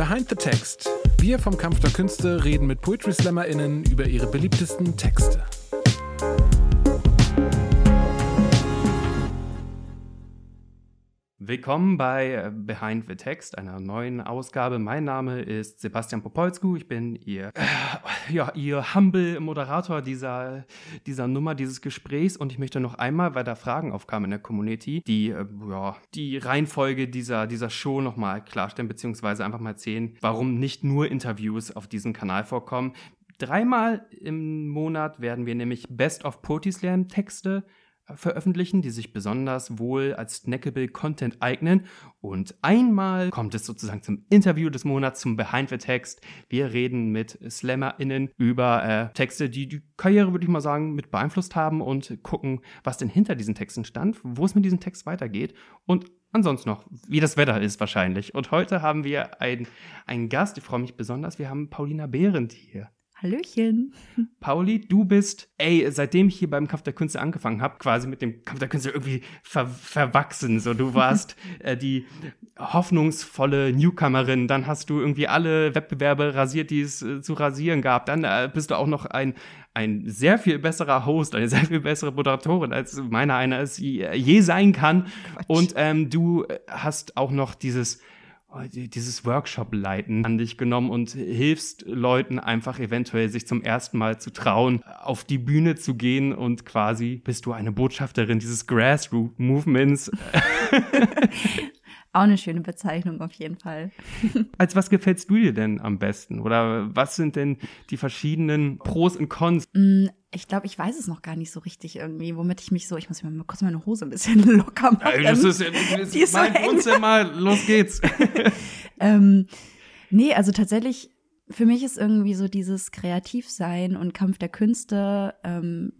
Behind the Text. Wir vom Kampf der Künste reden mit Poetry SlammerInnen über ihre beliebtesten Texte. Willkommen bei äh, Behind the Text, einer neuen Ausgabe. Mein Name ist Sebastian Popolsku. Ich bin Ihr, äh, ja, Ihr humble Moderator dieser, dieser Nummer, dieses Gesprächs. Und ich möchte noch einmal, weil da Fragen aufkamen in der Community, die, äh, ja, die Reihenfolge dieser, dieser Show nochmal klarstellen, beziehungsweise einfach mal erzählen, warum nicht nur Interviews auf diesem Kanal vorkommen. Dreimal im Monat werden wir nämlich Best of Poetry Slam Texte veröffentlichen, die sich besonders wohl als snackable Content eignen. Und einmal kommt es sozusagen zum Interview des Monats, zum Behind the Text. Wir reden mit SlammerInnen über äh, Texte, die die Karriere, würde ich mal sagen, mit beeinflusst haben und gucken, was denn hinter diesen Texten stand, wo es mit diesem Text weitergeht und ansonsten noch, wie das Wetter ist wahrscheinlich. Und heute haben wir einen Gast, ich freue mich besonders, wir haben Paulina Behrendt hier. Hallöchen. Pauli, du bist, ey, seitdem ich hier beim Kampf der Künste angefangen habe, quasi mit dem Kampf der Künste irgendwie ver verwachsen. So, du warst äh, die hoffnungsvolle Newcomerin, dann hast du irgendwie alle Wettbewerbe rasiert, die es äh, zu rasieren gab. Dann äh, bist du auch noch ein, ein sehr viel besserer Host, eine sehr viel bessere Moderatorin, als meiner einer es je sein kann. Quatsch. Und ähm, du hast auch noch dieses Oh, dieses Workshop-Leiten an dich genommen und hilfst Leuten einfach eventuell sich zum ersten Mal zu trauen, auf die Bühne zu gehen und quasi bist du eine Botschafterin dieses Grassroot-Movements. Auch eine schöne Bezeichnung auf jeden Fall. Als was gefällst du dir denn am besten? Oder was sind denn die verschiedenen Pros und Cons? Ich glaube, ich weiß es noch gar nicht so richtig irgendwie, womit ich mich so, ich muss mir mal kurz meine Hose ein bisschen locker machen. Ja, das ist, das ist mein so Wohnzimmer, los geht's. ähm, nee, also tatsächlich, für mich ist irgendwie so dieses Kreativsein und Kampf der Künste ähm,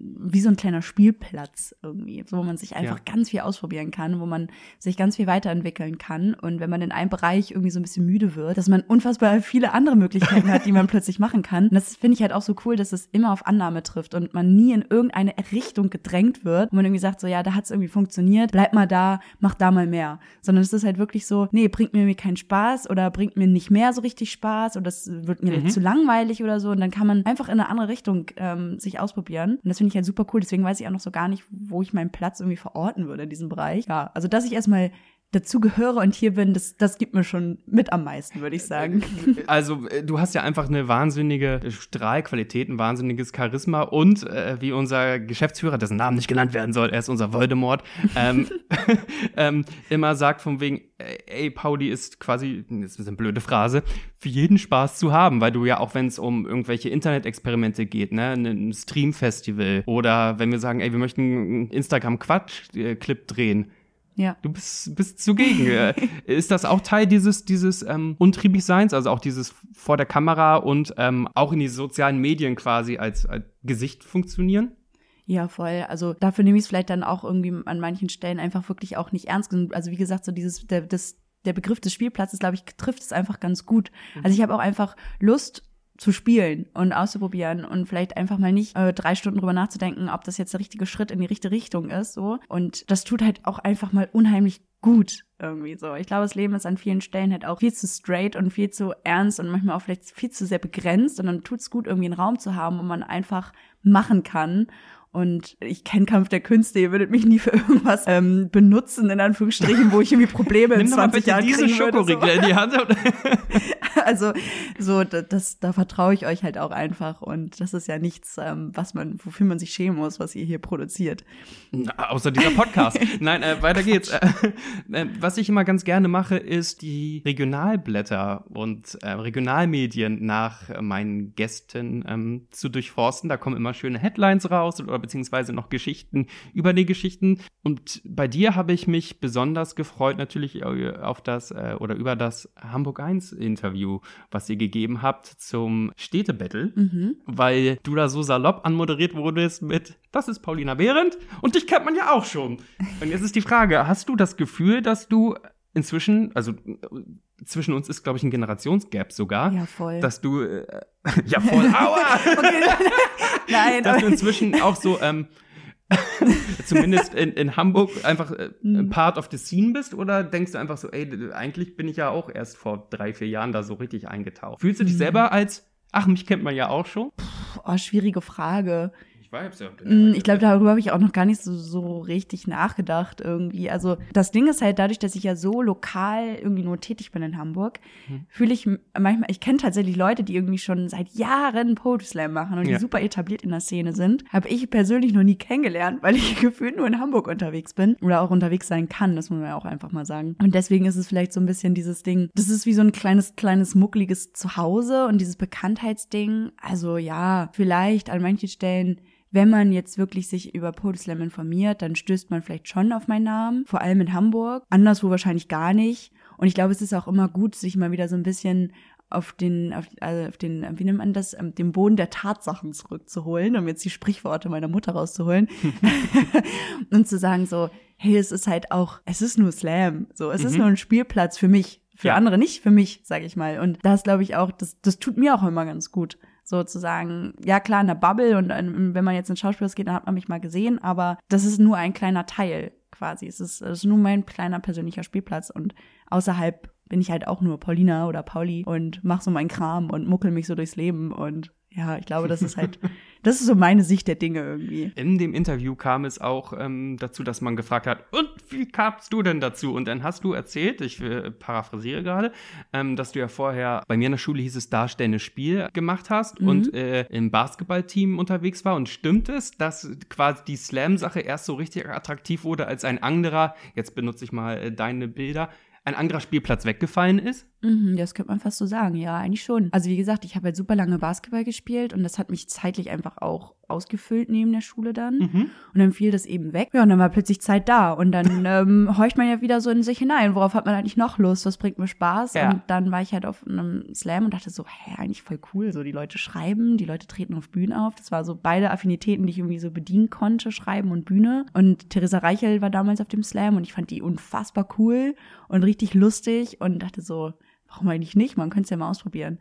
wie so ein kleiner Spielplatz irgendwie, wo man sich einfach ja. ganz viel ausprobieren kann, wo man sich ganz viel weiterentwickeln kann. Und wenn man in einem Bereich irgendwie so ein bisschen müde wird, dass man unfassbar viele andere Möglichkeiten hat, die man plötzlich machen kann. Und das finde ich halt auch so cool, dass es immer auf Annahme trifft und man nie in irgendeine Richtung gedrängt wird, wo man irgendwie sagt, so ja, da hat es irgendwie funktioniert, bleib mal da, mach da mal mehr. Sondern es ist halt wirklich so, nee, bringt mir keinen Spaß oder bringt mir nicht mehr so richtig Spaß oder es wird mir mhm. zu langweilig oder so. Und dann kann man einfach in eine andere Richtung ähm, sich ausprobieren. Und das finde ich halt super cool. Deswegen weiß ich auch noch so gar nicht, wo ich meinen Platz irgendwie verorten würde in diesem Bereich. Ja, also dass ich erstmal dazu gehöre und hier bin, das, das gibt mir schon mit am meisten, würde ich sagen. Also äh, du hast ja einfach eine wahnsinnige Strahlqualität, ein wahnsinniges Charisma und äh, wie unser Geschäftsführer, dessen Namen nicht genannt werden soll, er ist unser Voldemort, ähm, ähm, immer sagt von wegen, ey, Pauli ist quasi, das ist eine blöde Phrase, für jeden Spaß zu haben, weil du ja auch, wenn es um irgendwelche Internet-Experimente geht, ne, ein Stream-Festival oder wenn wir sagen, ey, wir möchten einen Instagram-Quatsch-Clip drehen, ja. Du bist, bist zugegen. Äh, ist das auch Teil dieses, dieses ähm, Untriebigseins, also auch dieses vor der Kamera und ähm, auch in die sozialen Medien quasi als, als Gesicht funktionieren? Ja, voll. Also dafür nehme ich es vielleicht dann auch irgendwie an manchen Stellen einfach wirklich auch nicht ernst. Also wie gesagt, so dieses, der, das, der Begriff des Spielplatzes, glaube ich, trifft es einfach ganz gut. Mhm. Also ich habe auch einfach Lust, zu spielen und auszuprobieren und vielleicht einfach mal nicht äh, drei Stunden drüber nachzudenken, ob das jetzt der richtige Schritt in die richtige Richtung ist, so. Und das tut halt auch einfach mal unheimlich gut irgendwie so. Ich glaube, das Leben ist an vielen Stellen halt auch viel zu straight und viel zu ernst und manchmal auch vielleicht viel zu sehr begrenzt und dann tut's gut, irgendwie einen Raum zu haben, wo man einfach machen kann und ich kenne Kampf der Künste, ihr würdet mich nie für irgendwas ähm, benutzen, in Anführungsstrichen, wo ich irgendwie Probleme in 20 Jahren diese Schokoriegel so. in die Hand. also so, das, da vertraue ich euch halt auch einfach. Und das ist ja nichts, ähm, was man, wofür man sich schämen muss, was ihr hier produziert. Na, außer dieser Podcast. Nein, äh, weiter geht's. Äh, äh, was ich immer ganz gerne mache, ist die Regionalblätter und äh, Regionalmedien nach meinen Gästen ähm, zu durchforsten. Da kommen immer schöne Headlines raus oder beziehungsweise noch Geschichten über die Geschichten. Und bei dir habe ich mich besonders gefreut natürlich äh, auf das äh, oder über das Hamburg 1 Interview, was ihr gegeben habt zum Städtebattle, mhm. weil du da so salopp anmoderiert wurdest mit, das ist Paulina Behrendt und dich kennt man ja auch schon. Und jetzt ist die Frage, hast du das Gefühl, dass du inzwischen, also zwischen uns ist, glaube ich, ein Generationsgap sogar. Ja, voll. Dass du, äh, ja, voll, aua! okay. Nein. Dass du inzwischen auch so, ähm, zumindest in, in Hamburg einfach äh, Mhm. part of the scene bist? Oder denkst du einfach so, ey, eigentlich bin ich ja auch erst vor drei, vier Jahren da so richtig eingetaucht? Fühlst du dich Mhm. selber als, ach, mich kennt man ja auch schon? Oh, schwierige Frage. Ich weiß ja. Mm, Ich glaube, darüber habe ich auch noch gar nicht so, so richtig nachgedacht irgendwie. Also das Ding ist halt dadurch, dass ich ja so lokal irgendwie nur tätig bin in Hamburg, Mhm. fühle ich manchmal, ich kenne tatsächlich Leute, die irgendwie schon seit Jahren Poetry Slam machen und Ja. die super etabliert in der Szene sind. Habe ich persönlich noch nie kennengelernt, weil ich gefühlt nur in Hamburg unterwegs bin oder auch unterwegs sein kann, das muss man ja auch einfach mal sagen. Und deswegen ist es vielleicht so ein bisschen dieses Ding, das ist wie so ein kleines, kleines, muckeliges Zuhause und dieses Bekanntheitsding. Also ja, vielleicht an manchen Stellen wenn man jetzt wirklich sich über Poetry Slam informiert, dann stößt man vielleicht schon auf meinen Namen, vor allem in Hamburg, anderswo wahrscheinlich gar nicht. Und ich glaube, es ist auch immer gut, sich mal wieder so ein bisschen auf den, auf, also auf den, wie nennt man das, ähm, den Boden der Tatsachen zurückzuholen, um jetzt die Sprichworte meiner Mutter rauszuholen und zu sagen so, hey, es ist halt auch, es ist nur Slam, so, es ist Mhm. nur ein Spielplatz für mich, für Ja. andere nicht für mich, sage ich mal. Und das glaube ich auch, das, das tut mir auch immer ganz gut sozusagen, ja klar, in der Bubble und wenn man jetzt in Schauspielhaus geht, dann hat man mich mal gesehen, aber das ist nur ein kleiner Teil quasi. Es ist, es ist nur mein kleiner persönlicher Spielplatz und außerhalb bin ich halt auch nur Paulina oder Pauli und mach so meinen Kram und muckel mich so durchs Leben und ja, ich glaube, das ist halt, das ist so meine Sicht der Dinge irgendwie. In dem Interview kam es auch ähm, dazu, dass man gefragt hat, und wie kamst du denn dazu? Und dann hast du erzählt, ich äh, paraphrasiere gerade, ähm, dass du ja vorher, bei mir in der Schule hieß es darstellendes Spiel gemacht hast Mhm. und äh, im Basketballteam unterwegs war. Und stimmt es, dass quasi die Slam-Sache erst so richtig attraktiv wurde, als ein anderer, jetzt benutze ich mal äh, deine Bilder, ein anderer Spielplatz weggefallen ist? Mhm, das könnte man fast so sagen, ja, eigentlich schon. Also wie gesagt, ich habe halt super lange Basketball gespielt und das hat mich zeitlich einfach auch ausgefüllt neben der Schule dann. Mhm. Und dann fiel das eben weg. Ja, und dann war plötzlich Zeit da. Und dann ähm, horcht man ja wieder so in sich hinein. Worauf hat man eigentlich noch Lust? Was bringt mir Spaß? Ja. Und dann war ich halt auf einem Slam und dachte so, hä, eigentlich voll cool. So, die Leute schreiben, die Leute treten auf Bühnen auf. Das war so beide Affinitäten, die ich irgendwie so bedienen konnte, Schreiben und Bühne. Und Theresa Reichel war damals auf dem Slam und ich fand die unfassbar cool und richtig lustig und dachte so, warum eigentlich nicht? Man könnte es ja mal ausprobieren.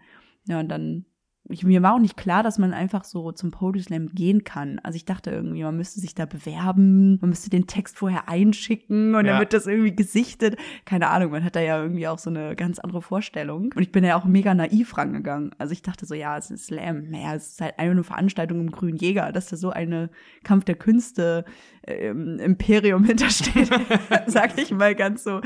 Ja, und dann ich, mir war auch nicht klar, dass man einfach so zum Poetry Slam gehen kann. Also ich dachte irgendwie, man müsste sich da bewerben, man müsste den Text vorher einschicken und Ja. dann wird das irgendwie gesichtet. Keine Ahnung, man hat da ja irgendwie auch so eine ganz andere Vorstellung. Und ich bin ja auch mega naiv rangegangen. Also ich dachte so, ja, es ist Slam. Naja, es ist halt einfach eine Veranstaltung im Grünen Jäger, dass da so eine Kampf der Künste ähm, Imperium hintersteht. Sag ich mal ganz so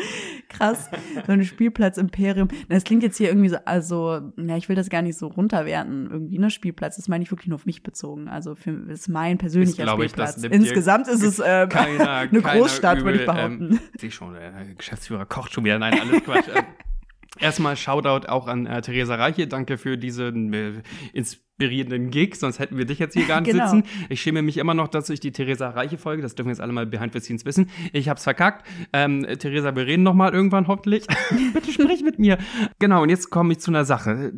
krass. So ein Spielplatz-Imperium. Das klingt jetzt hier irgendwie so, also, ja, ich will das gar nicht so runterwerten, irgendwie, ne, Spielplatz. Das meine ich wirklich nur auf mich bezogen. Also, für, das ist mein persönlicher ich, das Spielplatz. dir Insgesamt ist es äh, Keiner, eine Großstadt, würde ich übel, behaupten. Ähm, sehe schon, der Geschäftsführer kocht schon wieder. Nein, alles Quatsch. Ähm, Erstmal Shoutout auch an äh, Theresa Reiche. Danke für diesen äh, inspirierenden Gig, sonst hätten wir dich jetzt hier gar nicht Genau. sitzen. Ich schäme mich immer noch, dass ich die Theresa Reiche folge. Das dürfen jetzt alle mal behind the scenes wissen. Ich hab's verkackt. Ähm, Theresa, wir reden noch mal irgendwann hoffentlich. Bitte sprich mit mir. Genau, und jetzt komme ich zu einer Sache.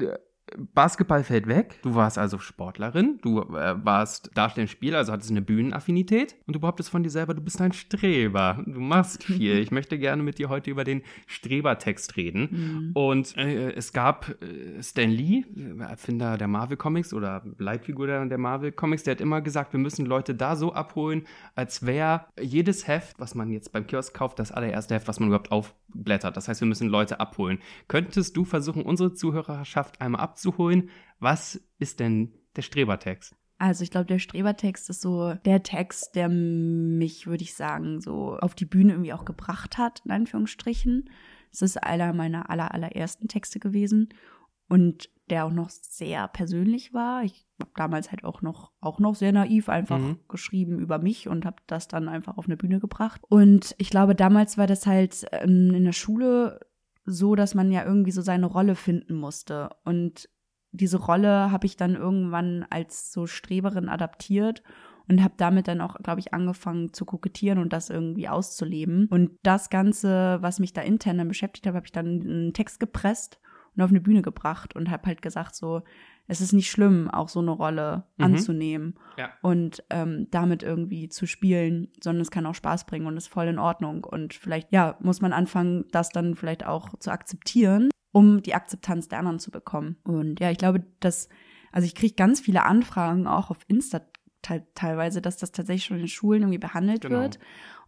Basketball fällt weg. Du warst also Sportlerin. Du äh, warst darstellendes Spiel, also hattest eine Bühnenaffinität. Und du behauptest von dir selber, du bist ein Streber. Du machst viel. Ich möchte gerne mit dir heute über den Strebertext reden. Mhm. Und äh, es gab äh, Stan Lee, äh, Erfinder der Marvel Comics oder Leitfigur der, der Marvel Comics, der hat immer gesagt, wir müssen Leute da so abholen, als wäre jedes Heft, was man jetzt beim Kiosk kauft, das allererste Heft, was man überhaupt aufblättert. Das heißt, wir müssen Leute abholen. Könntest du versuchen, unsere Zuhörerschaft einmal abzuholen? Was ist denn der Strebertext? Also ich glaube, der Strebertext ist so der Text, der mich, würde ich sagen, so auf die Bühne irgendwie auch gebracht hat, in Anführungsstrichen. Es ist einer meiner aller, allerersten Texte gewesen und der auch noch sehr persönlich war. Ich habe damals halt auch noch, auch noch sehr naiv einfach Mhm. geschrieben über mich und habe das dann einfach auf eine Bühne gebracht. Und ich glaube, damals war das halt ähm, in der Schule so, dass man ja irgendwie so seine Rolle finden musste. Und diese Rolle habe ich dann irgendwann als so Streberin adaptiert und habe damit dann auch, glaube ich, angefangen zu kokettieren und das irgendwie auszuleben. Und das Ganze, was mich da intern dann beschäftigt hat, habe ich dann in einen Text gepresst und auf eine Bühne gebracht und habe halt gesagt, so, es ist nicht schlimm, auch so eine Rolle Mhm. anzunehmen Ja. und ähm, damit irgendwie zu spielen, sondern es kann auch Spaß bringen und ist voll in Ordnung. Und vielleicht, ja, muss man anfangen, das dann vielleicht auch zu akzeptieren, um die Akzeptanz der anderen zu bekommen. Und ja, ich glaube, dass, also ich kriege ganz viele Anfragen auch auf Insta te teilweise, dass das tatsächlich schon in Schulen irgendwie behandelt Genau. wird.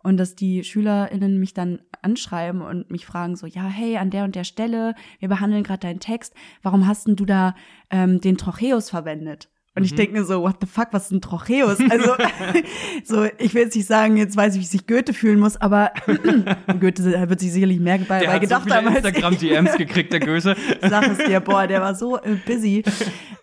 Und dass die SchülerInnen mich dann anschreiben und mich fragen so, ja, hey, an der und der Stelle, wir behandeln gerade deinen Text, warum hast denn du da ähm, den Trocheus verwendet? Und ich Mhm. denke mir so, what the fuck, was ist ein Trocheus? Also, so, ich will jetzt nicht sagen, jetzt weiß ich, wie sich Goethe fühlen muss, aber Goethe wird sich sicherlich mehr bei, Der bei hat so gedacht viele haben. Instagram-DMs gekriegt, der Goethe. Sag es dir, boah, der war so äh, busy.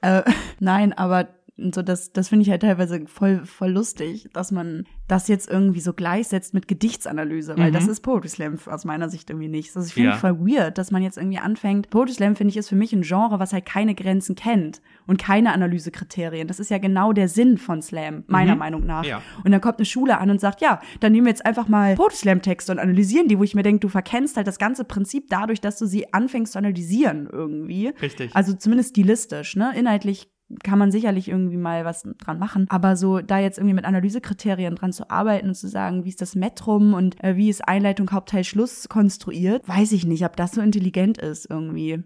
äh, nein, aber so das, das finde ich halt teilweise voll, voll lustig, dass man das jetzt irgendwie so gleichsetzt mit Gedichtsanalyse, weil Mhm. das ist Poetry Slam aus meiner Sicht irgendwie nicht. Also ich finde Ja. es voll weird, dass man jetzt irgendwie anfängt. Poetry Slam finde ich ist für mich ein Genre, was halt keine Grenzen kennt und keine Analysekriterien. Das ist ja genau der Sinn von Slam, meiner Mhm. Meinung nach. Ja. Und dann kommt eine Schule an und sagt, ja, dann nehmen wir jetzt einfach mal Poetry Slam Texte und analysieren die, wo ich mir denke, du verkennst halt das ganze Prinzip dadurch, dass du sie anfängst zu analysieren irgendwie. Richtig. Also zumindest stilistisch, ne? Inhaltlich kann man sicherlich irgendwie mal was dran machen. Aber so da jetzt irgendwie mit Analysekriterien dran zu arbeiten und zu sagen, wie ist das Metrum und äh, wie ist Einleitung, Hauptteil, Schluss konstruiert, weiß ich nicht, ob das so intelligent ist irgendwie.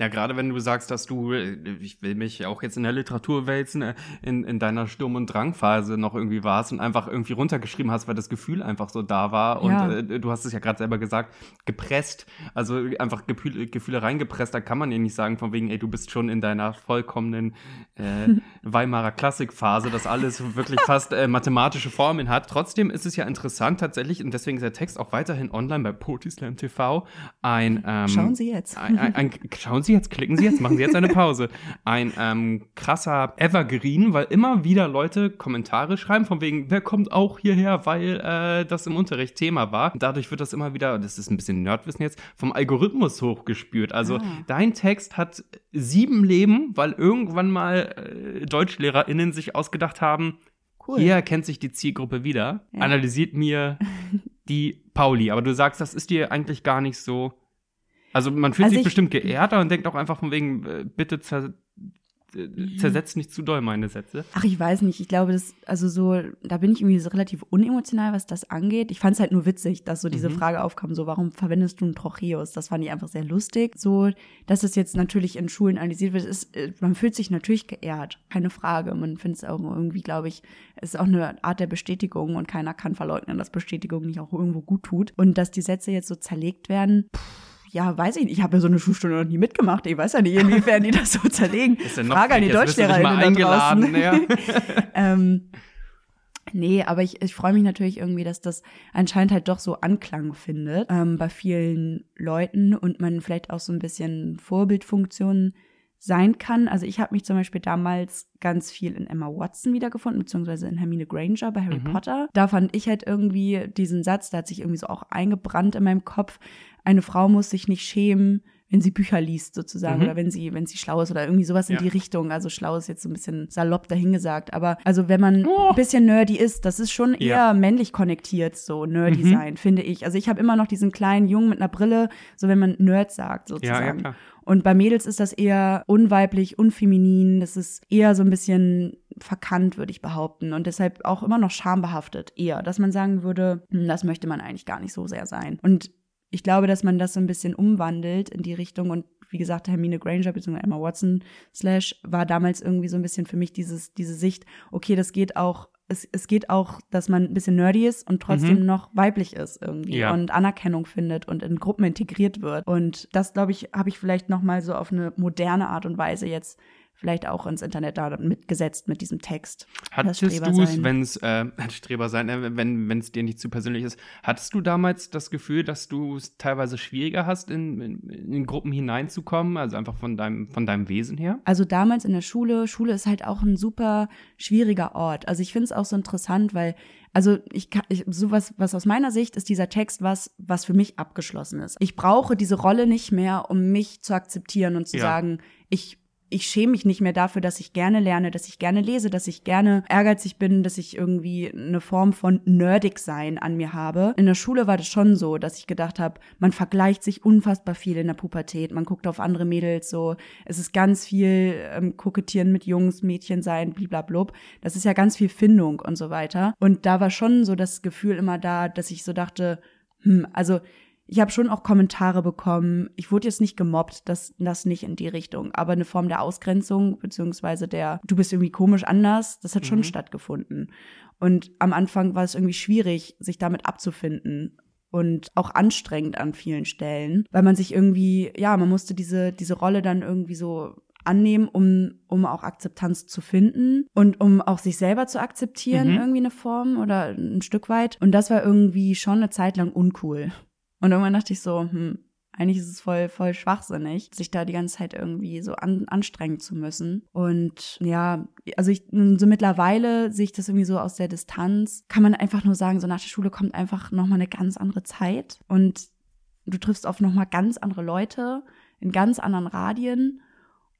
Ja, gerade wenn du sagst, dass du, äh, ich will mich auch jetzt in der Literatur wälzen, äh, in, in deiner Sturm- und Drangphase noch irgendwie warst und einfach irgendwie runtergeschrieben hast, weil das Gefühl einfach so da war. Und Ja. äh, du hast es ja gerade selber gesagt, gepresst, also einfach Gefühle, Gefühle reingepresst, da kann man ja nicht sagen, von wegen, ey, du bist schon in deiner vollkommenen äh, Weimarer Klassikphase, dass alles wirklich fast äh, mathematische Formeln hat. Trotzdem ist es ja interessant tatsächlich, und deswegen ist der Text auch weiterhin online bei Poetry TV ein ähm, Schauen Sie jetzt. ein, ein, ein, schauen Sie jetzt, klicken Sie jetzt, machen Sie jetzt eine Pause. Ein ähm, krasser Evergreen, weil immer wieder Leute Kommentare schreiben, von wegen, wer kommt auch hierher, weil äh, das im Unterricht Thema war. Und dadurch wird das immer wieder, das ist ein bisschen Nerdwissen jetzt, vom Algorithmus hochgespürt. Also Ah. dein Text hat sieben Leben, weil irgendwann mal äh, DeutschlehrerInnen sich ausgedacht haben, Cool. hier erkennt sich die Zielgruppe wieder, Ja. analysiert mir die Pauli. Aber du sagst, das ist dir eigentlich gar nicht so. Also man fühlt Also sich ich- bestimmt geehrter und denkt auch einfach von wegen, äh, bitte zer äh, Mhm. zersetzt nicht zu doll meine Sätze. Ach, ich weiß nicht. Ich glaube, das, also so, da bin ich irgendwie so relativ unemotional, was das angeht. Ich fand es halt nur witzig, dass so diese Mhm. Frage aufkam, so, warum verwendest du einen Trocheus? Das fand ich einfach sehr lustig. So, dass es jetzt natürlich in Schulen analysiert wird, ist, äh, man fühlt sich natürlich geehrt. Keine Frage. Man findet es auch irgendwie, glaube ich, es ist auch eine Art der Bestätigung und keiner kann verleugnen, dass Bestätigung nicht auch irgendwo gut tut. Und dass die Sätze jetzt so zerlegt werden, pff, ja, weiß ich nicht. Ich habe ja so eine Schulstunde noch nie mitgemacht. Ich weiß ja nicht, inwiefern die das so zerlegen. Ist ja noch Frage an die DeutschlehrerInnen da draußen. eingeladen, ja. ähm, nee, aber ich, ich freue mich natürlich irgendwie, dass das anscheinend halt doch so Anklang findet ähm, bei vielen Leuten und man vielleicht auch so ein bisschen Vorbildfunktion sein kann. Also ich habe mich zum Beispiel damals ganz viel in Emma Watson wiedergefunden, beziehungsweise in Hermine Granger bei Harry Mhm. Potter. Da fand ich halt irgendwie diesen Satz, der hat sich irgendwie so auch eingebrannt in meinem Kopf. Eine Frau muss sich nicht schämen, wenn sie Bücher liest, sozusagen, Mhm. oder wenn sie, wenn sie schlau ist oder irgendwie sowas in Ja. die Richtung. Also schlau ist jetzt so ein bisschen salopp dahingesagt. Aber also wenn man Oh. ein bisschen nerdy ist, das ist schon eher Ja. männlich konnektiert, so nerdy Mhm. sein, finde ich. Also ich habe immer noch diesen kleinen Jungen mit einer Brille, so wenn man Nerd sagt, sozusagen. ja. Und bei Mädels ist das eher unweiblich, unfeminin. Das ist eher so ein bisschen verkannt, würde ich behaupten. Und deshalb auch immer noch schambehaftet, eher. Dass man sagen würde, hm, das möchte man eigentlich gar nicht so sehr sein. Und ich glaube, dass man das so ein bisschen umwandelt in die Richtung und wie gesagt, Hermine Granger bzw. Emma Watson slash war damals irgendwie so ein bisschen für mich dieses, diese Sicht, okay, das geht auch, es, es geht auch, dass man ein bisschen nerdy ist und trotzdem Mhm. noch weiblich ist irgendwie Ja. und Anerkennung findet und in Gruppen integriert wird. Und das, glaube ich, habe ich vielleicht noch mal so auf eine moderne Art und Weise jetzt vielleicht auch ins Internet da mitgesetzt mit diesem Text. Hattest du es, wenn es äh, Streber sein, äh, wenn wenn es dir nicht zu persönlich ist, hattest du damals das Gefühl, dass du es teilweise schwieriger hast, in, in, in Gruppen hineinzukommen, also einfach von deinem von deinem Wesen her? Also damals in der Schule, Schule ist halt auch ein super schwieriger Ort. Also ich finde es auch so interessant, weil, also ich kann, ich, sowas, was aus meiner Sicht ist dieser Text was, was für mich abgeschlossen ist. Ich brauche diese Rolle nicht mehr, um mich zu akzeptieren und zu Ja. sagen, ich ich schäme mich nicht mehr dafür, dass ich gerne lerne, dass ich gerne lese, dass ich gerne ehrgeizig bin, dass ich irgendwie eine Form von nerdig sein an mir habe. In der Schule war das schon so, dass ich gedacht habe, man vergleicht sich unfassbar viel in der Pubertät, man guckt auf andere Mädels so, es ist ganz viel ähm, kokettieren mit Jungs, Mädchen sein, bliblablub. Das ist ja ganz viel Findung und so weiter. Und da war schon so das Gefühl immer da, dass ich so dachte, hm, also ich habe schon auch Kommentare bekommen. Ich wurde jetzt nicht gemobbt, das, das nicht in die Richtung, aber eine Form der Ausgrenzung, beziehungsweise der, du bist irgendwie komisch anders, das hat schon Mhm. stattgefunden. Und am Anfang war es irgendwie schwierig, sich damit abzufinden und auch anstrengend an vielen Stellen, weil man sich irgendwie, ja, man musste diese, diese Rolle dann irgendwie so annehmen, um, um auch Akzeptanz zu finden und um auch sich selber zu akzeptieren, Mhm. irgendwie eine Form oder ein Stück weit. Und das war irgendwie schon eine Zeit lang uncool. Und irgendwann dachte ich so, hm, eigentlich ist es voll, voll schwachsinnig, sich da die ganze Zeit irgendwie so an, anstrengen zu müssen. Und ja, also ich, so mittlerweile sehe ich das irgendwie so aus der Distanz, kann man einfach nur sagen, so nach der Schule kommt einfach nochmal eine ganz andere Zeit und du triffst auf nochmal ganz andere Leute in ganz anderen Radien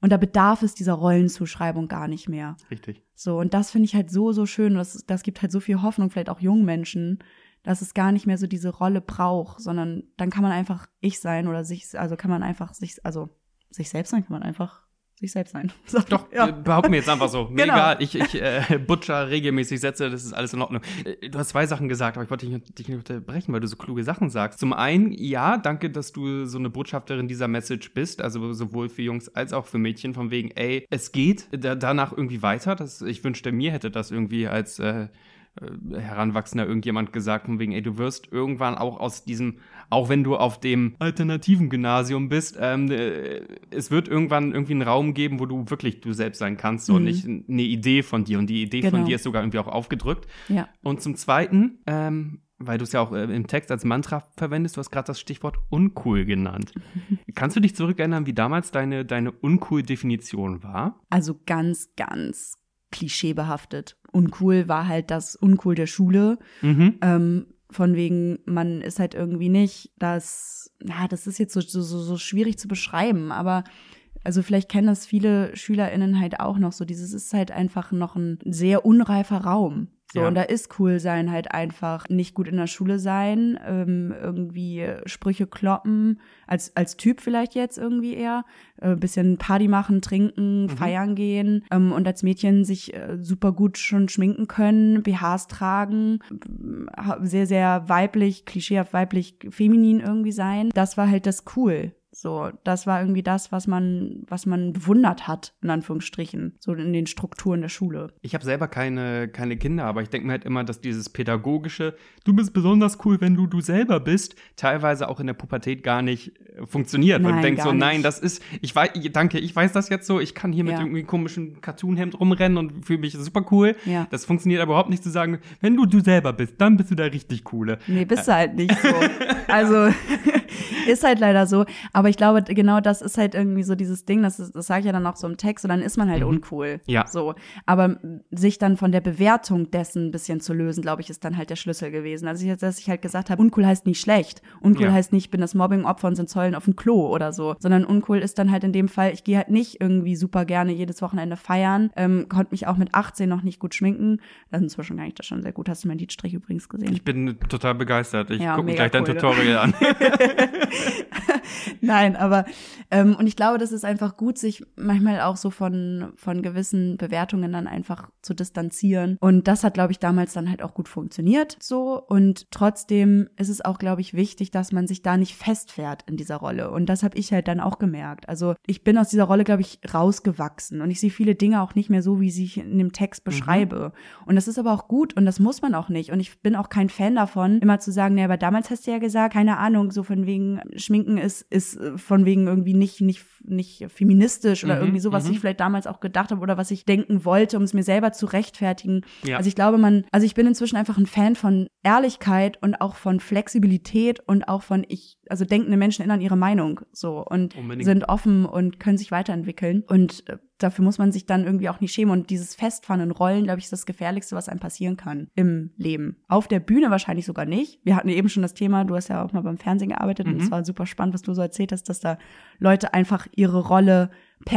und da bedarf es dieser Rollenzuschreibung gar nicht mehr. Richtig. So, und das finde ich halt so, so schön. Das, das gibt halt so viel Hoffnung, vielleicht auch jungen Menschen, dass es gar nicht mehr so diese Rolle braucht, sondern dann kann man einfach ich sein oder sich, also kann man einfach sich, also sich selbst sein, kann man einfach sich selbst sein. So, Doch, ja. äh, behaupten wir jetzt einfach so. Mir Genau. egal, ich, ich äh, butcher regelmäßig Sätze, das ist alles in Ordnung. Äh, Du hast zwei Sachen gesagt, aber ich wollte dich, nicht- dich nicht unterbrechen, weil du so kluge Sachen sagst. Zum einen, ja, danke, dass du so eine Botschafterin dieser Message bist, also sowohl für Jungs als auch für Mädchen, von wegen, ey, es geht da, danach irgendwie weiter. Das, ich wünschte, mir hätte das irgendwie als äh, Heranwachsender irgendjemand gesagt, von wegen, ey, du wirst irgendwann auch aus diesem, auch wenn du auf dem alternativen Gymnasium bist, ähm, äh, es wird irgendwann irgendwie einen Raum geben, wo du wirklich du selbst sein kannst und Mhm. nicht eine Idee von dir. Und die Idee von Genau. dir ist sogar irgendwie auch aufgedrückt. ja. Und zum Zweiten, ähm, weil du es ja auch äh, im Text als Mantra verwendest, du hast gerade das Stichwort uncool genannt. Kannst du dich zurückerinnern, wie damals deine, deine uncool-Definition war? Also ganz, ganz klischeebehaftet. Uncool war halt das Uncool der Schule. Mhm. Ähm, von wegen, man ist halt irgendwie nicht das, ja, das ist jetzt so, so, so, so schwierig zu beschreiben, aber also vielleicht kennen das viele SchülerInnen halt auch noch so. Dieses ist halt einfach noch ein sehr unreifer Raum. So, Ja. und da ist cool sein halt einfach nicht gut in der Schule sein, ähm, irgendwie Sprüche kloppen, als, als Typ vielleicht jetzt irgendwie eher, äh, bisschen Party machen, trinken, feiern gehen ähm, und als Mädchen sich äh, super gut schon schminken können, BHs tragen, sehr, sehr weiblich, klischeehaft weiblich, feminin irgendwie sein. Das war halt das cool. So, das war irgendwie das, was man, was man bewundert hat, in Anführungsstrichen, so in den Strukturen der Schule. Ich habe selber keine, keine Kinder, aber ich denke mir halt immer, dass dieses pädagogische, du bist besonders cool, wenn du du selber bist, teilweise auch in der Pubertät gar nicht äh, funktioniert. und Nein, du denkst so, nein, nicht. das ist, ich weiß, danke, ich weiß das jetzt so, ich kann hier mit Ja. irgendwie einem komischen Cartoon-Hemd rumrennen und fühle mich super cool. Ja. Das funktioniert aber überhaupt nicht zu sagen, wenn du du selber bist, dann bist du der richtig coole. Nee, bist du halt nicht so. Also ist halt leider so. Aber ich glaube, genau das ist halt irgendwie so dieses Ding, das, ist- das sage ich ja dann auch so im Text, und dann ist man halt uncool. Ja. So. Aber sich dann von der Bewertung dessen ein bisschen zu lösen, glaube ich, ist dann halt der Schlüssel gewesen. Also, ich, dass ich halt gesagt habe, uncool heißt nicht schlecht. Uncool Ja. heißt nicht, ich bin das Mobbing-Opfer und sind Zollen auf dem Klo oder so. Sondern uncool ist dann halt in dem Fall, ich gehe halt nicht irgendwie super gerne jedes Wochenende feiern, ähm, konnte mich auch mit 18 noch nicht gut schminken. Das inzwischen kann ich das schon sehr gut. Hast du meinen Liedstrich übrigens gesehen? Ich bin total begeistert. Ich Ja, gucke mir gleich dein cool, ne? Tutorial an. Nein, aber ähm, und ich glaube, das ist einfach gut, sich manchmal auch so von von gewissen Bewertungen dann einfach zu distanzieren. Und das hat, glaube ich, damals dann halt auch gut funktioniert so. Und trotzdem ist es auch, glaube ich, wichtig, dass man sich da nicht festfährt in dieser Rolle. Und das habe ich halt dann auch gemerkt. Also ich bin aus dieser Rolle, glaube ich, rausgewachsen und ich sehe viele Dinge auch nicht mehr so, wie sie ich in dem Text beschreibe. Und das ist aber auch gut und das muss man auch nicht. Und ich bin auch kein Fan davon, immer zu sagen, naja, aber damals hast du ja gesagt, keine Ahnung, so von wegen Schminken ist, ist von wegen irgendwie nicht, nicht, nicht feministisch oder Mhm, irgendwie so, was mhm. ich vielleicht damals auch gedacht habe oder was ich denken wollte, um es mir selber zu rechtfertigen. Ja. Also ich glaube, man, also ich bin inzwischen einfach ein Fan von Ehrlichkeit und auch von Flexibilität und auch von ich, also denkende Menschen ändern ihre Meinung so und Unbedingt. sind offen und können sich weiterentwickeln. Und äh, dafür muss man sich dann irgendwie auch nicht schämen. Und dieses Festfahren in Rollen, glaube ich, ist das Gefährlichste, was einem passieren kann im Leben. Auf der Bühne wahrscheinlich sogar nicht. Wir hatten eben schon das Thema, du hast ja auch mal beim Fernsehen gearbeitet und Mhm. es war super spannend, was du so erzählt hast, dass da Leute einfach ihre Rolle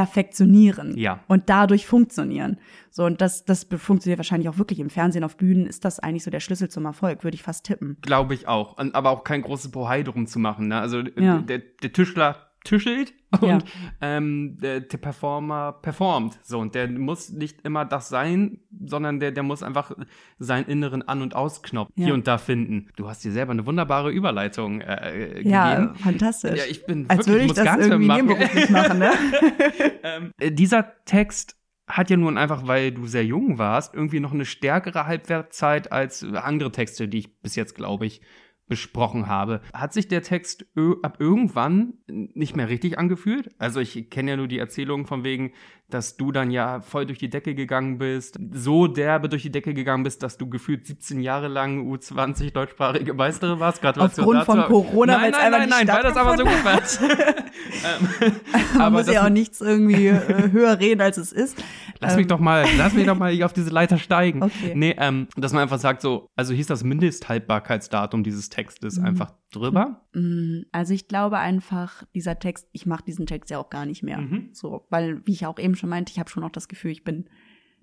perfektionieren Ja. und dadurch funktionieren. So, und das, das funktioniert wahrscheinlich auch wirklich im Fernsehen, auf Bühnen ist das eigentlich so der Schlüssel zum Erfolg, würde ich fast tippen. Glaube ich auch. Und, aber auch kein großes Bohai drum zu machen. Ne? Also Ja. der, der Tischler tuschelt und Ja. ähm, der, der Performer performt. So, und der muss nicht immer das sein, sondern der, der muss einfach seinen inneren An- und Ausknopf Ja. hier und da finden. Du hast dir selber eine wunderbare Überleitung äh, Ja, gegeben. fantastisch. Ja, ich bin Als wirklich, würde ich muss das mehr irgendwie machen. nebenberuflich machen, ne? ähm, äh, dieser Text hat ja nun einfach, weil du sehr jung warst, irgendwie noch eine stärkere Halbwertzeit als andere Texte, die ich bis jetzt, glaube ich, besprochen habe. Hat sich der Text ab irgendwann nicht mehr richtig angefühlt? Also ich kenne ja nur die Erzählung von wegen, dass du dann ja voll durch die Decke gegangen bist, so derbe durch die Decke gegangen bist, dass du gefühlt 17 Jahre lang U20 deutschsprachige Meisterin warst. Gratulation Aufgrund von. Corona, nein, nein, nein, nein, weil das aber so gut war. Man muss ja auch nichts irgendwie äh, höher reden, als es ist. Lass mich Ähm, doch mal, lass mich doch mal hier auf diese Leiter steigen. Okay. Nee, ähm, dass man einfach sagt so, also hieß das Mindesthaltbarkeitsdatum dieses Textes Mhm. einfach drüber? Mm, Also ich glaube einfach, dieser Text, ich mache diesen Text ja auch gar nicht mehr. Mhm. So, weil, wie ich auch eben schon meinte, ich habe schon auch das Gefühl, ich bin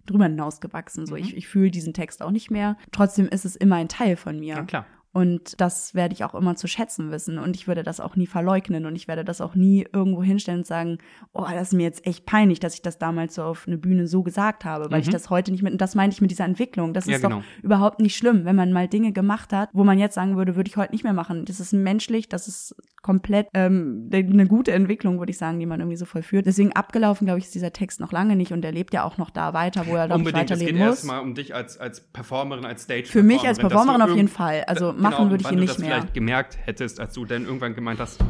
drüber hinausgewachsen. So, Mhm. ich, ich fühle diesen Text auch nicht mehr. Trotzdem ist es immer ein Teil von mir. Ja, klar. Und das werde ich auch immer zu schätzen wissen. Und ich würde das auch nie verleugnen. Und ich werde das auch nie irgendwo hinstellen und sagen, oh, das ist mir jetzt echt peinlich, dass ich das damals so auf eine Bühne so gesagt habe, weil ich Mhm. das heute nicht mit, und das meine ich mit dieser Entwicklung. Das Ja, ist genau. doch überhaupt nicht schlimm, wenn man mal Dinge gemacht hat, wo man jetzt sagen würde, würde ich heute nicht mehr machen. Das ist menschlich, das ist komplett ähm, eine gute Entwicklung, würde ich sagen, die man irgendwie so vollführt. Deswegen abgelaufen, glaube ich, ist dieser Text noch lange nicht und er lebt ja auch noch da weiter, wo er, glaube ich, Unbedingt, es geht weiterleben muss. erstmal um dich als, als Performerin, als stage Für mich als Performerin auf jeden Fall. Also Genau, machen würde ich wann ihn du nicht das mehr. vielleicht gemerkt hättest, als du dann irgendwann gemeint hast,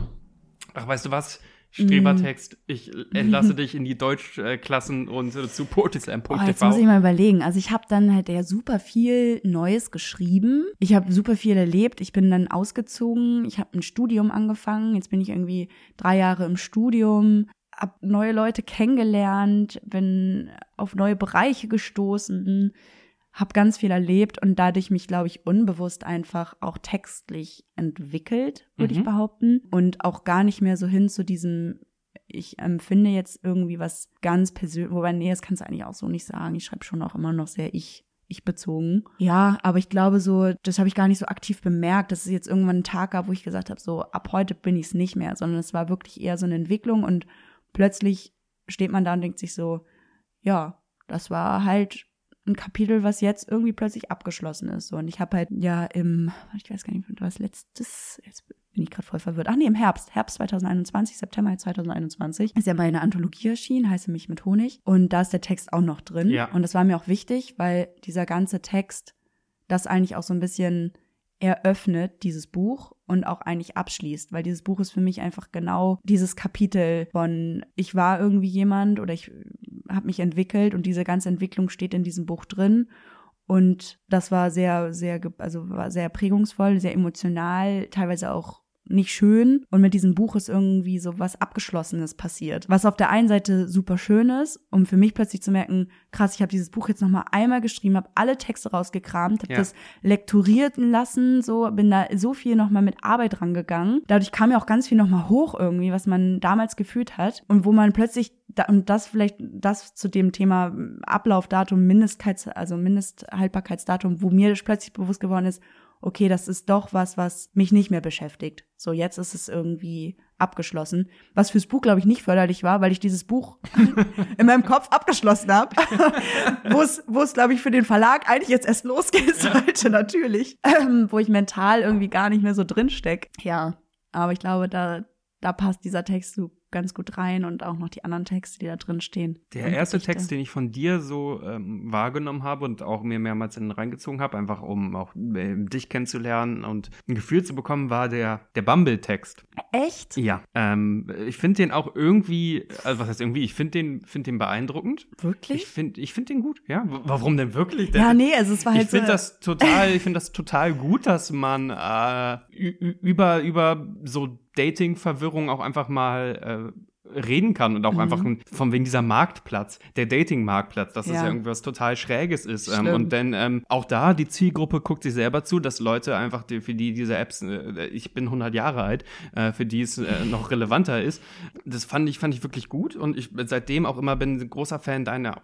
ach, weißt du was, Strebertext, ich entlasse dich in die Deutschklassen und äh, zu Oh, jetzt muss ich mal überlegen. Also ich habe dann halt ja super viel Neues geschrieben. Ich habe super viel erlebt. Ich bin dann ausgezogen. Ich habe ein Studium angefangen. Jetzt bin ich irgendwie drei Jahre im Studium. Hab neue Leute kennengelernt, bin auf neue Bereiche gestoßen, habe ganz viel erlebt und dadurch mich, glaube ich, unbewusst einfach auch textlich entwickelt, würde Mhm. ich behaupten. Und auch gar nicht mehr so hin zu diesem ich empfinde jetzt irgendwie was ganz persönlich, wobei, nee, das kannst du eigentlich auch so nicht sagen. Ich schreibe schon auch immer noch sehr ich, ich bezogen. Ja, aber ich glaube so, das habe ich gar nicht so aktiv bemerkt, dass es jetzt irgendwann einen Tag gab, wo ich gesagt habe, so ab heute bin ich es nicht mehr, sondern es war wirklich eher so eine Entwicklung und plötzlich steht man da und denkt sich so, ja, das war halt ein Kapitel, was jetzt irgendwie plötzlich abgeschlossen ist. So, und ich habe halt ja im, ich weiß gar nicht, was letztes, jetzt bin ich gerade voll verwirrt. Ach nee, im Herbst, Herbst 2021, September 2021, ist ja meine Anthologie erschienen, heiße mich mit Honig. Und da ist der Text auch noch drin. Ja. Und das war mir auch wichtig, weil dieser ganze Text das eigentlich auch so ein bisschen eröffnet, dieses Buch, und auch eigentlich abschließt, weil dieses Buch ist für mich einfach genau dieses Kapitel von ich war irgendwie jemand oder ich habe mich entwickelt und diese ganze Entwicklung steht in diesem Buch drin. Und das war sehr, sehr, also war sehr prägungsvoll, sehr emotional, teilweise auch nicht schön. Und mit diesem Buch ist irgendwie so was Abgeschlossenes passiert. Was auf der einen Seite super schön ist, um für mich plötzlich zu merken, krass, ich habe dieses Buch jetzt nochmal einmal geschrieben, habe alle Texte rausgekramt, habe Ja. das lektorieren lassen, so bin da so viel nochmal mit Arbeit rangegangen. Dadurch kam ja auch ganz viel nochmal hoch irgendwie, was man damals gefühlt hat. Und wo man plötzlich, da, und das vielleicht, das zu dem Thema Ablaufdatum, Mindestkeits, also Mindesthaltbarkeitsdatum, wo mir plötzlich bewusst geworden ist, okay, das ist doch was, was mich nicht mehr beschäftigt. So, jetzt ist es irgendwie abgeschlossen. Was fürs Buch, glaube ich, nicht förderlich war, weil ich dieses Buch in meinem Kopf abgeschlossen habe. wo es, wo es, glaube ich, für den Verlag eigentlich jetzt erst losgehen sollte, natürlich. Ähm, wo ich mental irgendwie gar nicht mehr so drin steck. Ja, aber ich glaube, da, da passt dieser Text so ganz gut rein und auch noch die anderen Texte, die da drin stehen. Der erste Gedichte. Text, den ich von dir so ähm, wahrgenommen habe und auch mir mehrmals in reingezogen habe, einfach um auch äh, dich kennenzulernen und ein Gefühl zu bekommen, war der, der Bumble-Text. Echt? Ja. Ähm, ich finde den auch irgendwie, also was heißt irgendwie, ich finde den, find den beeindruckend. Ich Wirklich? finde ich find den gut, ja. W warum denn wirklich? Der, Ja, nee, also es war halt ich finde so, das total, ich finde das total gut, dass man äh, über über so Dating-Verwirrung auch einfach mal äh, reden kann und auch Mhm. einfach ein- von wegen dieser Marktplatz, der Dating-Marktplatz, dass das Ja. ja irgendwas total Schräges ist. Ähm, Stimmt. und dann ähm, auch da, die Zielgruppe guckt sich selber zu, dass Leute einfach, die, für die diese Apps, äh, ich bin 100 Jahre alt, äh, für die es äh, noch relevanter ist. Das fand ich, fand ich wirklich gut und ich seitdem auch immer bin ein großer Fan deiner,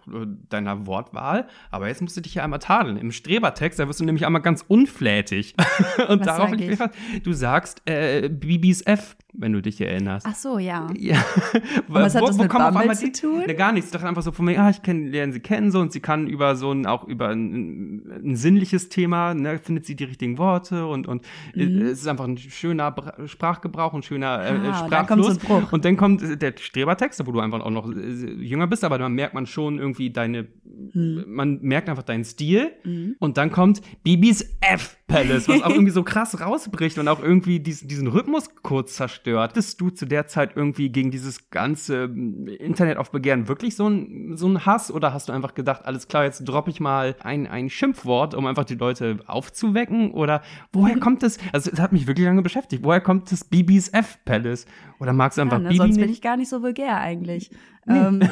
deiner Wortwahl. Aber jetzt musst du dich ja einmal tadeln. Im Strebertext, da wirst du nämlich einmal ganz unflätig. und Was darauf sag ich. Du sagst äh, Bibis F wenn du dich erinnerst. Ach so, ja. Ja. was hat das mit einmal zu die- tun? Ne, gar nichts. Ich dachte einfach so von mir, ah, ich kenn, lerne sie kennen so und sie kann über so ein, auch über ein, ein sinnliches Thema, ne, findet sie die richtigen Worte und, und Mhm. es ist einfach ein schöner Bra Sprachgebrauch, ein schöner äh, Ah, und dann Sprachfluss. Bruch. Und dann kommt der Strebertext, wo du einfach auch noch äh, jünger bist, aber dann merkt man schon irgendwie deine, Mhm. man merkt einfach deinen Stil. Und dann kommt Bibis F-Palace, was auch irgendwie so krass rausbricht und auch irgendwie diesen, diesen Rhythmus kurz zerstört. Hattest du zu der Zeit irgendwie gegen dieses ganze ähm, Internet auf Begehren wirklich so ein, so ein Hass oder hast du einfach gedacht, alles klar, jetzt droppe ich mal ein, ein Schimpfwort, um einfach die Leute aufzuwecken? Oder woher kommt das? Also, es hat mich wirklich lange beschäftigt. Woher kommt das Bibis F-Palace? Oder magst du ja einfach ne, Bibi sonst bin nicht? ich gar nicht so vulgär eigentlich. Ähm,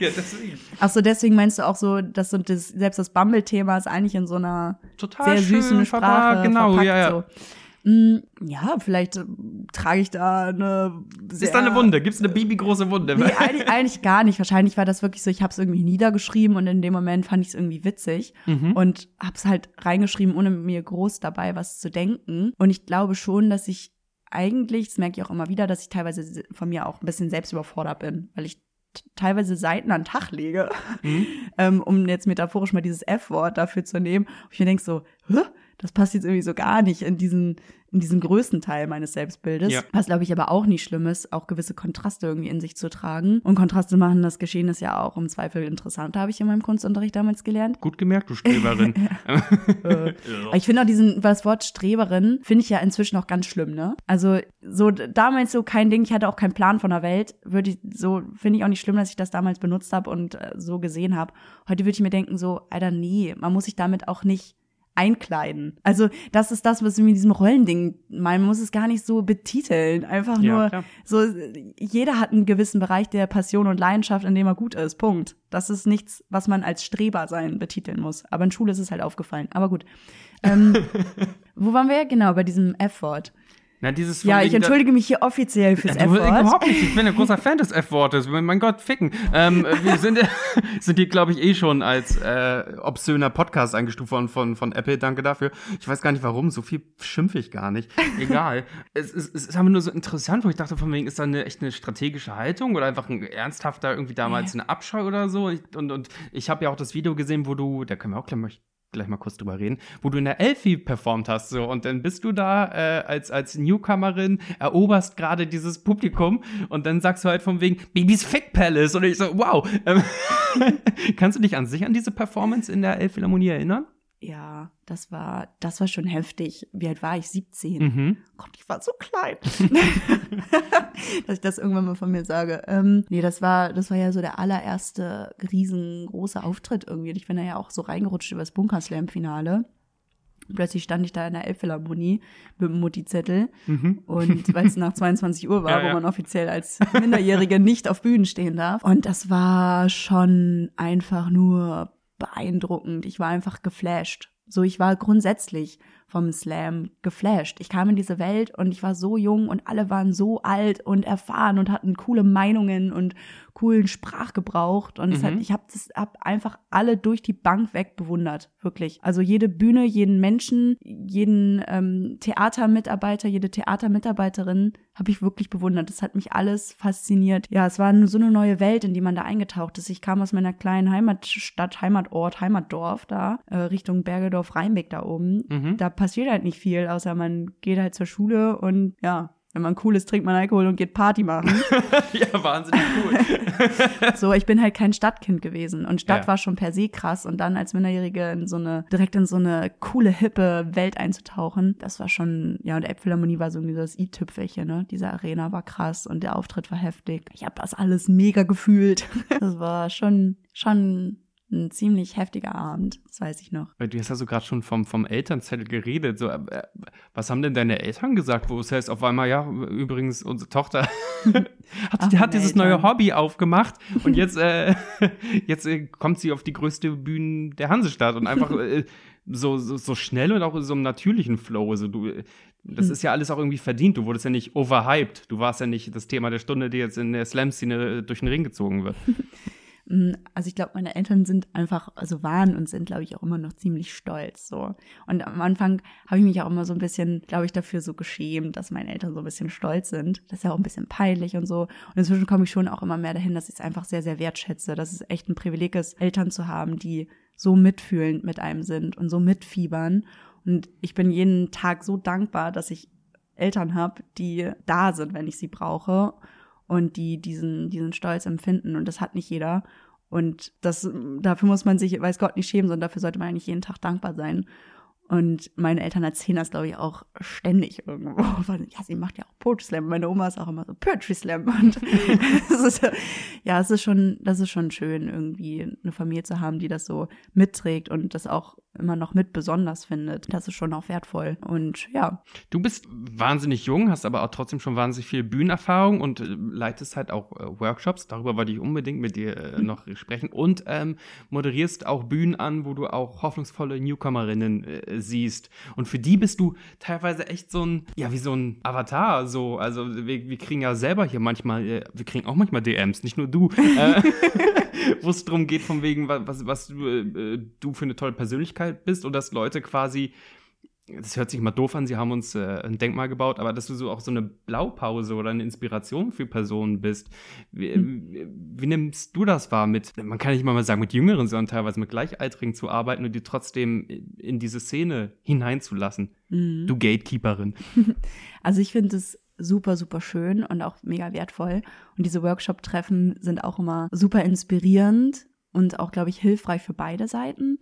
Ja, deswegen. ach so, deswegen meinst du auch so, dass so das, selbst das Bumble-Thema ist eigentlich in so einer Total sehr süßen schön Sprache genau, verpackt, ja, ja. So. Mm, Ja, vielleicht äh, trage ich da eine sehr Ist da eine Wunde? Gibt's eine Bibi-große Wunde? Nee, eigentlich, eigentlich gar nicht. Wahrscheinlich war das wirklich so, ich habe es irgendwie niedergeschrieben und in dem Moment fand ich es irgendwie witzig Mhm. und habe es halt reingeschrieben, ohne mir groß dabei was zu denken. Und ich glaube schon, dass ich eigentlich, das merke ich auch immer wieder, dass ich teilweise se- von mir auch ein bisschen selbst überfordert bin, weil ich teilweise Seiten an den Tag lege, Mhm. ähm, um jetzt metaphorisch mal dieses F-Wort dafür zu nehmen. Und ich mir denke so, Hä? Das passt jetzt irgendwie so gar nicht in diesen, in diesen größten Teil meines Selbstbildes. Ja. Was, glaube ich, aber auch nicht schlimm ist, auch gewisse Kontraste irgendwie in sich zu tragen. Und Kontraste machen das Geschehen ist ja auch im Zweifel interessanter, habe ich in meinem Kunstunterricht damals gelernt. Gut gemerkt, du Streberin. Äh, ich finde auch diesen, das Wort Streberin finde ich ja inzwischen auch ganz schlimm, ne? Also, so damals so kein Ding, ich hatte auch keinen Plan von der Welt, würde ich, so finde ich auch nicht schlimm, dass ich das damals benutzt habe und äh, so gesehen habe. Heute würde ich mir denken, so, Alter, nee, man muss sich damit auch nicht einkleiden. Also, das ist das, was wir mit diesem Rollending meinen. Man muss es gar nicht so betiteln. Einfach Ja, nur klar. so, jeder hat einen gewissen Bereich der Passion und Leidenschaft, in dem er gut ist. Punkt. Das ist nichts, was man als Streber sein betiteln muss. Aber in Schule ist es halt aufgefallen. Aber gut. Ähm, wo waren wir? Genau, bei diesem F-Wort. Na, dieses Ja, ich entschuldige mich hier offiziell fürs Ja, du, F-Wort. überhaupt nicht. Ich bin ein großer Fan des F-Wortes. Mein Gott, ficken. Ähm, wir sind, sind hier, glaube ich, eh schon als äh, obszöner Podcast eingestuft worden von, von Apple. Danke dafür. Ich weiß gar nicht warum. So viel schimpfe ich gar nicht. Egal. es, ist, es ist aber nur so interessant, wo ich dachte, von wegen, ist da eine echt eine strategische Haltung oder einfach ein ernsthafter irgendwie damals eine Abscheu oder so. Und, und, und ich habe ja auch das Video gesehen, wo du, da können wir auch gleich mal gleich mal kurz drüber reden, wo du in der Elfi performt hast so. Und dann bist du da äh, als als Newcomerin eroberst gerade dieses Publikum und dann sagst du halt von wegen Babys Fick Palace. Und ich so wow. Ähm, kannst du dich an sich an diese Performance in der Elbphilharmonie erinnern? Ja, das war, das war schon heftig. Wie alt war ich? 17. Mhm. Gott, ich war so klein. Dass ich das irgendwann mal von mir sage. Ähm, nee, das war, das war ja so der allererste riesengroße Auftritt irgendwie. Und ich bin da ja auch so reingerutscht über das Bunkerslam-Finale. Plötzlich stand ich da in der Elbphilharmonie mit dem Mutti-Zettel. Und weil es nach 22 Uhr war, Ja, ja. wo man offiziell als Minderjährige nicht auf Bühnen stehen darf. Und das war schon einfach nur beeindruckend. Ich war einfach geflasht. So, ich war grundsätzlich vom Slam geflasht. Ich kam in diese Welt und ich war so jung und alle waren so alt und erfahren und hatten coole Meinungen und coolen Sprachgebrauch. Und es hat, Mhm. ich habe das hab einfach alle durch die Bank weg bewundert, wirklich. Also jede Bühne, jeden Menschen, jeden ähm, Theatermitarbeiter, jede Theatermitarbeiterin habe ich wirklich bewundert. Das hat mich alles fasziniert. Ja, es war so eine neue Welt, in die man da eingetaucht ist. Ich kam aus meiner kleinen Heimatstadt, Heimatort, Heimatdorf da, äh, Richtung Bergedorf, Rheinbeck da oben. Mhm. Da passiert halt nicht viel, außer man geht halt zur Schule und ja, wenn man cool ist, trinkt man Alkohol und geht Party machen. ja, wahnsinnig cool. so, ich bin halt kein Stadtkind gewesen und Stadt Ja. war schon per se krass und dann als Minderjährige in so eine, direkt in so eine coole, hippe Welt einzutauchen, das war schon, ja, und der Elbphilharmonie war so irgendwie das i-Tüpfelchen, ne? Diese Arena war krass und der Auftritt war heftig. Ich habe das alles mega gefühlt. Das war schon, schon ein ziemlich heftiger Abend, das weiß ich noch. Du hast ja so gerade schon vom, vom Elternzettel geredet. So, äh, was haben denn deine Eltern gesagt, wo es heißt auf einmal, ja, übrigens, unsere Tochter hat, Ach, hat dieses Eltern. neue Hobby aufgemacht und jetzt, äh, jetzt äh, kommt sie auf die größte Bühne der Hansestadt und einfach äh, so, so, so schnell und auch in so einem natürlichen Flow. Also du, das Hm. ist ja alles auch irgendwie verdient. Du wurdest ja nicht overhyped. Du warst ja nicht das Thema der Stunde, die jetzt in der Slam-Szene äh, durch den Ring gezogen wird. Mm, also ich glaube, meine Eltern sind einfach, also waren und sind, glaube ich, auch immer noch ziemlich stolz. So. Und am Anfang habe ich mich auch immer so ein bisschen, glaube ich, dafür so geschämt, dass meine Eltern so ein bisschen stolz sind. Das ist ja auch ein bisschen peinlich und so. Und inzwischen komme ich schon auch immer mehr dahin, dass ich es einfach sehr, sehr wertschätze, dass es echt ein Privileg ist, Eltern zu haben, die so mitfühlend mit einem sind und so mitfiebern. Und ich bin jeden Tag so dankbar, dass ich Eltern habe, die da sind, wenn ich sie brauche und die diesen, diesen Stolz empfinden. Und das hat nicht jeder. Und das, dafür muss man sich, weiß Gott, nicht schämen, sondern dafür sollte man eigentlich jeden Tag dankbar sein. Und meine Eltern erzählen das, glaube ich, auch ständig irgendwo. Ja, sie macht ja auch Poetry Slam. Meine Oma ist auch immer so Poetry Slam. Und ist, ja, es ist schon, das ist schon schön, irgendwie eine Familie zu haben, die das so mitträgt und das auch immer noch mit besonders findet. Das ist schon auch wertvoll. Und ja. Du bist wahnsinnig jung, hast aber auch trotzdem schon wahnsinnig viel Bühnenerfahrung und äh, leitest halt auch äh, Workshops. Darüber wollte ich unbedingt mit dir äh, noch sprechen. Und ähm, moderierst auch Bühnen an, wo du auch hoffnungsvolle Newcomerinnen äh, siehst. Und für die bist du teilweise echt so ein, ja, wie so ein Avatar. So. Also wir, wir kriegen ja selber hier manchmal, wir kriegen auch manchmal DMs, nicht nur du. Äh, wo es darum geht, von wegen, was, was du, äh, du für eine tolle Persönlichkeit bist und dass Leute quasi, das hört sich mal doof an, sie haben uns äh, ein Denkmal gebaut, aber dass du so auch so eine Blaupause oder eine Inspiration für Personen bist. Wie, hm. wie, wie nimmst du das wahr mit, man kann nicht mal sagen mit Jüngeren, sondern teilweise mit Gleichaltrigen zu arbeiten und die trotzdem in diese Szene hineinzulassen? Mhm. Du Gatekeeperin. Also ich finde es super, super schön und auch mega wertvoll. Und diese Workshop-Treffen sind auch immer super inspirierend und auch, glaube ich, hilfreich für beide Seiten.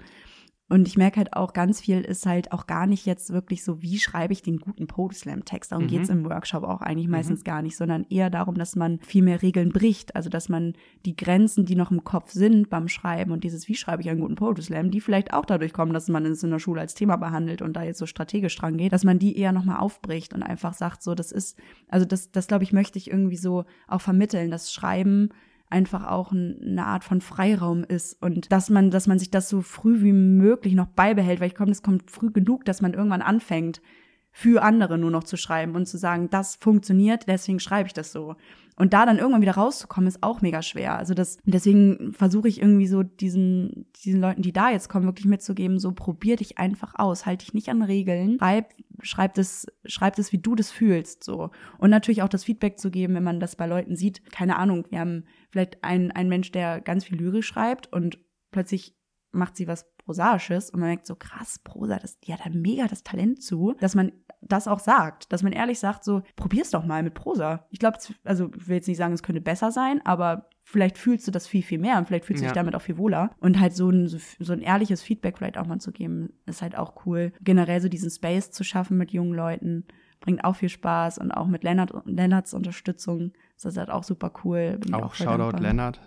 Und ich merke halt auch, ganz viel ist halt auch gar nicht jetzt wirklich so, wie schreibe ich den guten Poetry-Slam-Text. Darum mhm. geht's im Workshop auch eigentlich mhm. meistens mhm. gar nicht, sondern eher darum, dass man viel mehr Regeln bricht. Also, dass man die Grenzen, die noch im Kopf sind beim Schreiben und dieses, wie schreibe ich einen guten Poetry-Slam, die vielleicht auch dadurch kommen, dass man es in der Schule als Thema behandelt und da jetzt so strategisch dran geht, dass man die eher nochmal aufbricht und einfach sagt, so, das ist, also das, das glaube ich, möchte ich irgendwie so auch vermitteln, das Schreiben einfach auch eine Art von Freiraum ist und dass man, dass man sich das so früh wie möglich noch beibehält, weil ich komme, es kommt früh genug, dass man irgendwann anfängt, für andere nur noch zu schreiben und zu sagen, das funktioniert, deswegen schreibe ich das so. Und da dann irgendwann wieder rauszukommen, ist auch mega schwer. Also das, deswegen versuche ich irgendwie so diesen, diesen Leuten, die da jetzt kommen, wirklich mitzugeben, so probier dich einfach aus, halt dich nicht an Regeln, schreib, schreib das, schreib das, wie du das fühlst, so. Und natürlich auch das Feedback zu geben, wenn man das bei Leuten sieht. Keine Ahnung, wir haben vielleicht einen, einen Mensch, der ganz viel lyrisch schreibt und plötzlich macht sie was Prosaisches und man merkt so, krass, Prosa, das, die hat da mega das Talent zu, dass man das auch sagt, dass man ehrlich sagt, so, probier's doch mal mit Prosa. Ich glaube, also ich will jetzt nicht sagen, es könnte besser sein, aber vielleicht fühlst du das viel, viel mehr und vielleicht fühlst du ja. dich damit auch viel wohler. Und halt so ein, so ein ehrliches Feedback vielleicht auch mal zu geben, ist halt auch cool. Generell so diesen Space zu schaffen mit jungen Leuten, bringt auch viel Spaß und auch mit Lennart, Lennarts Unterstützung ist das halt auch super cool. Bin auch, auch Shoutout Lennart.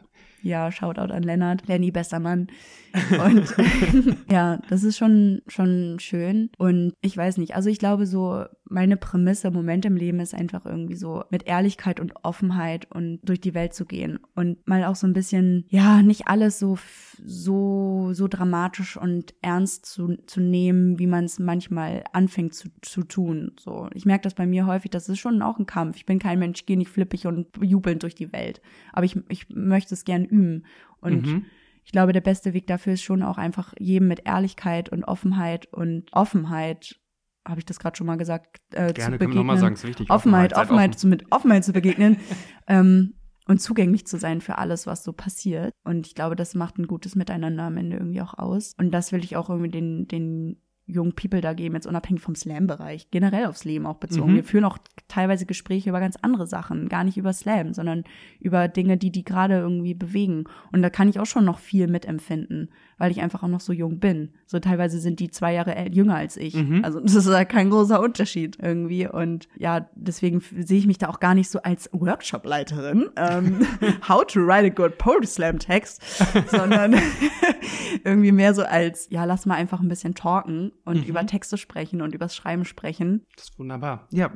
Ja, Shoutout an Lennart, Lenny, bester Mann. Und ja, das ist schon, schon schön. Und ich weiß nicht, also ich glaube so, meine Prämisse im Moment im Leben ist einfach irgendwie so mit Ehrlichkeit und Offenheit und durch die Welt zu gehen und mal auch so ein bisschen, ja, nicht alles so, so, so dramatisch und ernst zu, zu nehmen, wie man es manchmal anfängt zu, zu tun. So, ich merke das bei mir häufig, das ist schon auch ein Kampf. Ich bin kein Mensch, gehe nicht flippig und jubelnd durch die Welt. Aber ich, ich möchte es gern üben. Und mhm. ich glaube, der beste Weg dafür ist schon auch einfach jedem mit Ehrlichkeit und Offenheit und Offenheit habe ich das gerade schon mal gesagt, äh, Gerne, zu begegnen. Können sagen, ist wichtig. Offenheit, Offenheit, Offenheit offen. zu, mit Offenheit zu begegnen ähm, und zugänglich zu sein für alles, was so passiert. Und ich glaube, das macht ein gutes Miteinander am Ende irgendwie auch aus. Und das will ich auch irgendwie den, den jungen People da geben, jetzt unabhängig vom Slam-Bereich, generell aufs Leben auch bezogen. Mhm. Wir führen auch teilweise Gespräche über ganz andere Sachen, gar nicht über Slam, sondern über Dinge, die die gerade irgendwie bewegen. Und da kann ich auch schon noch viel mitempfinden weil ich einfach auch noch so jung bin. So teilweise sind die zwei Jahre jünger als ich. Mhm. Also das ist halt kein großer Unterschied irgendwie. Und ja, deswegen sehe ich mich da auch gar nicht so als Workshop-Leiterin, ähm, how to write a good poetry slam text, sondern irgendwie mehr so als, ja, lass mal einfach ein bisschen talken und Mhm. über Texte sprechen und übers Schreiben sprechen. Das ist wunderbar. Ja,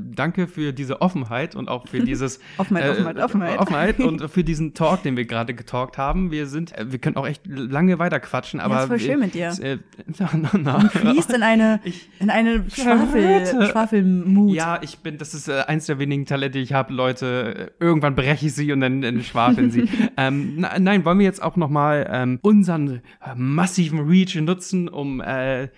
danke für diese Offenheit und auch für dieses Offenheit, äh, Offenheit, Offenheit. Offenheit und für diesen Talk, den wir gerade getalkt haben. Wir sind, äh, wir können auch echt lange weiter quatschen, aber ist voll schön mit dir. Äh, na, na, na. Fließt in eine, Ich- in eine Schwafel. Schwafelmut. Ja, ich bin, das ist äh, eins der wenigen Talente, die ich habe, Leute. Irgendwann breche ich sie und dann, dann schwafeln sie. ähm, na, nein, wollen wir jetzt auch noch mal ähm, unseren äh, massiven Reach nutzen, um äh,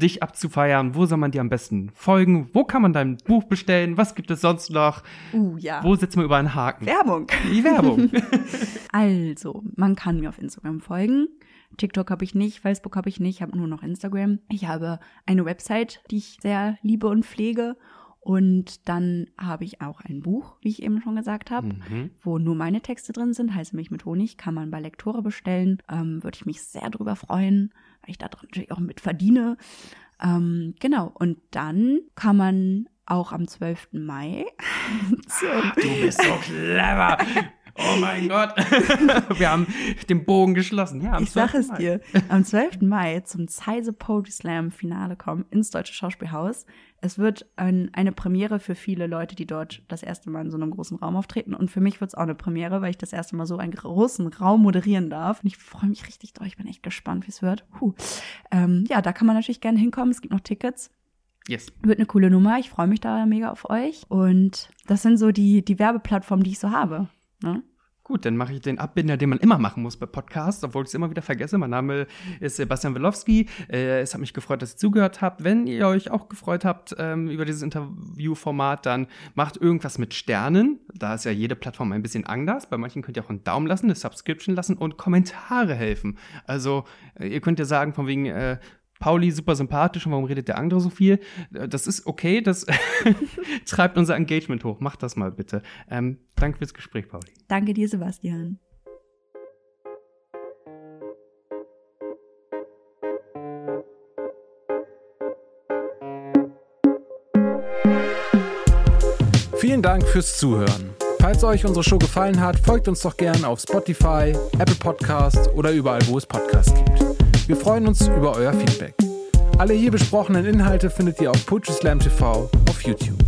dich abzufeiern? Wo soll man dir am besten folgen? Wo kann man dein Buch bestellen? Was gibt es sonst noch? Uh, ja. Wo setzen wir über einen Haken? Werbung. Die Werbung. Also, man kann mir auf Instagram folgen. TikTok habe ich nicht, Facebook habe ich nicht, ich habe nur noch Instagram. Ich habe eine Website, die ich sehr liebe und pflege. Und dann habe ich auch ein Buch, wie ich eben schon gesagt habe, mhm. wo nur meine Texte drin sind, heiße Milch mit Honig, kann man bei Lektore bestellen. Ähm, Würde ich mich sehr drüber freuen, weil ich daran natürlich auch mit verdiene. Ähm, genau, und dann kann man auch am 12. Mai so, Du bist so clever. Oh mein Gott. wir haben den Bogen geschlossen. Ja, am Ich sag 12. es Mai. dir, am 12. Mai zum Zeise Poetry Slam Finale kommen ins Deutsche Schauspielhaus. Es wird ein, eine Premiere für viele Leute, die dort das erste Mal in so einem großen Raum auftreten. Und für mich wird es auch eine Premiere, weil ich das erste Mal so einen großen Raum moderieren darf. Und ich freue mich richtig doll. Ich bin echt gespannt, wie es wird. Ähm, ja, da kann man natürlich gerne hinkommen. Es gibt noch Tickets. Yes. Wird eine coole Nummer. Ich freue mich da mega auf euch. Und das sind so die, die Werbeplattformen, die ich so habe. Ne? Gut, dann mache ich den Abbinder, den man immer machen muss bei Podcasts, obwohl ich es immer wieder vergesse. Mein Name ist Sebastian Welowski. Äh, es hat mich gefreut, dass ihr zugehört habt. Wenn ihr euch auch gefreut habt ähm, über dieses Interviewformat, dann macht irgendwas mit Sternen. Da ist ja jede Plattform ein bisschen anders. Bei manchen könnt ihr auch einen Daumen lassen, eine Subscription lassen und Kommentare helfen. Also äh, ihr könnt ja sagen, von wegen, äh, Pauli super sympathisch und warum redet der andere so viel? Äh, Das ist okay, das treibt unser Engagement hoch. Macht das mal bitte. Ähm, danke fürs Gespräch, Pauli. Danke dir, Sebastian. Vielen Dank fürs Zuhören. Falls euch unsere Show gefallen hat, folgt uns doch gern auf Spotify, Apple Podcast oder überall, wo es Podcasts gibt. Wir freuen uns über euer Feedback. Alle hier besprochenen Inhalte findet ihr auf Poetry Slam TV auf YouTube.